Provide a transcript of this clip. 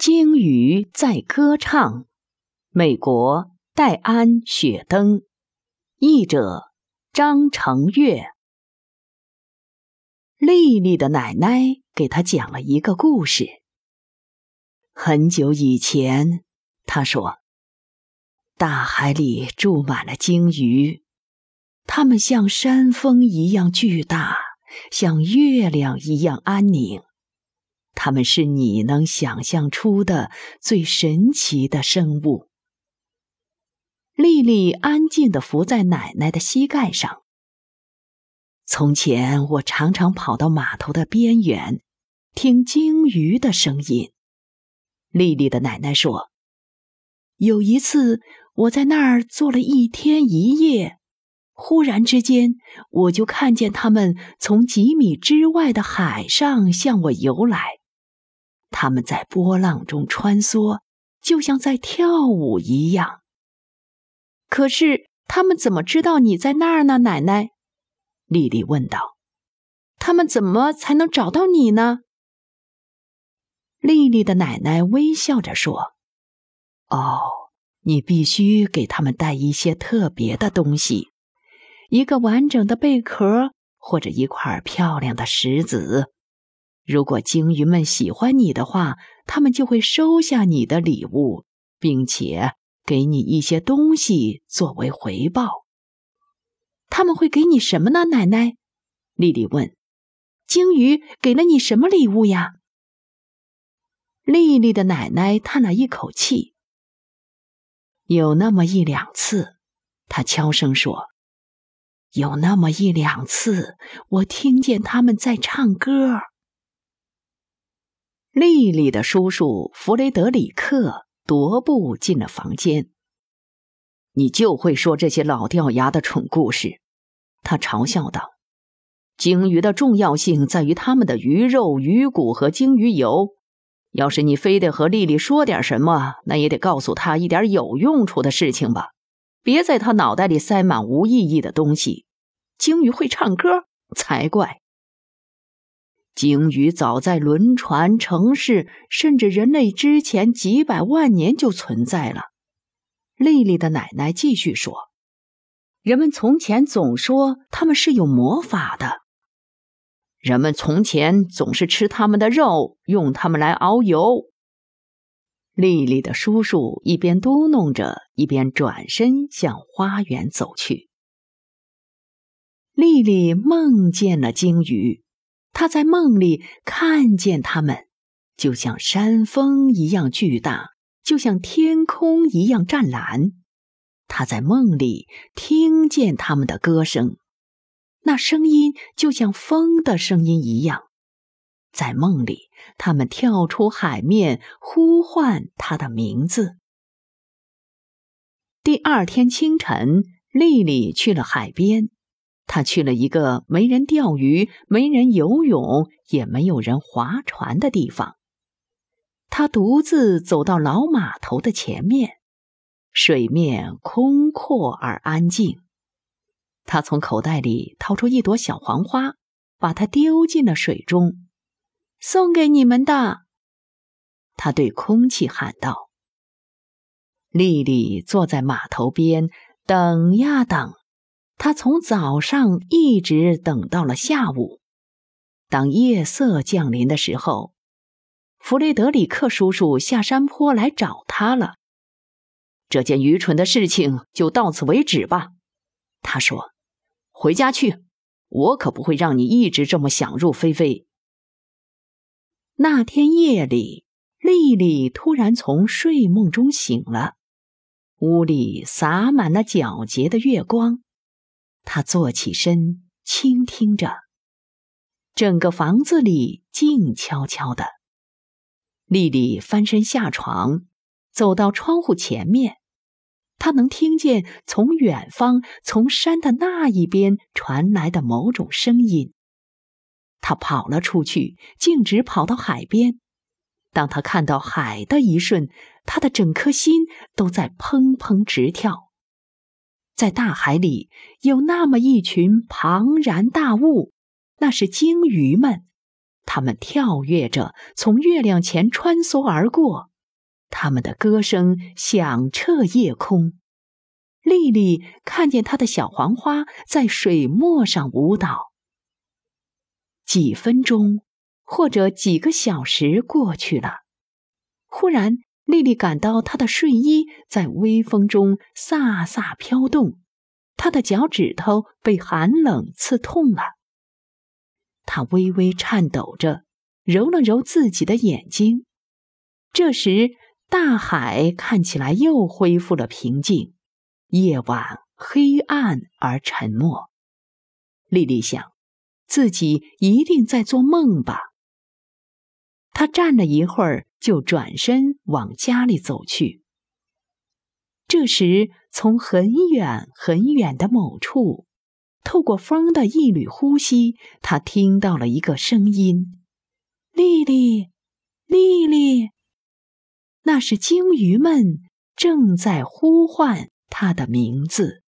鲸鱼在歌唱。美国戴安·雪登，译者张成月。丽丽的奶奶给她讲了一个故事。很久以前，她说，大海里住满了鲸鱼，它们像山峰一样巨大，像月亮一样安宁。他们是你能想象出的最神奇的生物。丽丽安静地伏在奶奶的膝盖上。从前，我常常跑到码头的边缘，听鲸鱼的声音。丽丽的奶奶说：“有一次，我在那儿坐了一天一夜，忽然之间，我就看见它们从几米之外的海上向我游来。”他们在波浪中穿梭，就像在跳舞一样。可是他们怎么知道你在那儿呢？奶奶，丽丽问道。他们怎么才能找到你呢？丽丽的奶奶微笑着说：“哦，你必须给他们带一些特别的东西，一个完整的贝壳，或者一块漂亮的石子。”如果鲸鱼们喜欢你的话，他们就会收下你的礼物，并且给你一些东西作为回报。他们会给你什么呢，奶奶？丽丽问。鲸鱼给了你什么礼物呀？丽丽的奶奶叹了一口气。有那么一两次，她悄声说：“有那么一两次，我听见他们在唱歌。”丽丽的叔叔弗雷德里克踱步进了房间。“你就会说这些老掉牙的蠢故事。”他嘲笑道。“鲸鱼的重要性在于它们的鱼肉、鱼骨和鲸鱼油。要是你非得和丽丽说点什么，那也得告诉她一点有用处的事情吧。别在她脑袋里塞满无意义的东西。鲸鱼会唱歌才怪。”鲸鱼早在轮船、城市，甚至人类之前几百万年就存在了。丽丽的奶奶继续说：“人们从前总说他们是有魔法的。人们从前总是吃他们的肉，用它们来熬油。”丽丽的叔叔一边嘟哝着，一边转身向花园走去。丽丽梦见了鲸鱼。他在梦里看见他们，就像山峰一样巨大，就像天空一样湛蓝。他在梦里听见他们的歌声，那声音就像风的声音一样。在梦里，他们跳出海面，呼唤他的名字。第二天清晨，丽丽去了海边。他去了一个没人钓鱼、没人游泳、也没有人划船的地方。他独自走到老码头的前面，水面空阔而安静。他从口袋里掏出一朵小黄花，把它丢进了水中。送给你们的，他对空气喊道。丽丽坐在码头边，等呀等。他从早上一直等到了下午。当夜色降临的时候，弗雷德里克叔叔下山坡来找他了。这件愚蠢的事情就到此为止吧，他说：“回家去，我可不会让你一直这么想入非非。”那天夜里，丽丽突然从睡梦中醒了，屋里洒满了皎洁的月光。他坐起身，倾听着。整个房子里静悄悄的。丽丽翻身下床，走到窗户前面。她能听见从远方、从山的那一边传来的某种声音。她跑了出去，径直跑到海边。当她看到海的一瞬，她的整颗心都在砰砰直跳。在大海里有那么一群庞然大物，那是鲸鱼们。它们跳跃着从月亮前穿梭而过，它们的歌声响彻夜空。丽丽看见她的小黄花在水墨上舞蹈。几分钟，或者几个小时过去了，忽然，丽丽感到她的睡衣在微风中飒飒飘动，她的脚趾头被寒冷刺痛了。她微微颤抖着，揉了揉自己的眼睛。这时，大海看起来又恢复了平静。夜晚黑暗而沉默，丽丽想，自己一定在做梦吧。她站了一会儿，就转身往家里走去。这时，从很远很远的某处，透过风的一缕呼吸，他听到了一个声音：“丽丽，丽丽。”那是鲸鱼们正在呼唤。他的名字。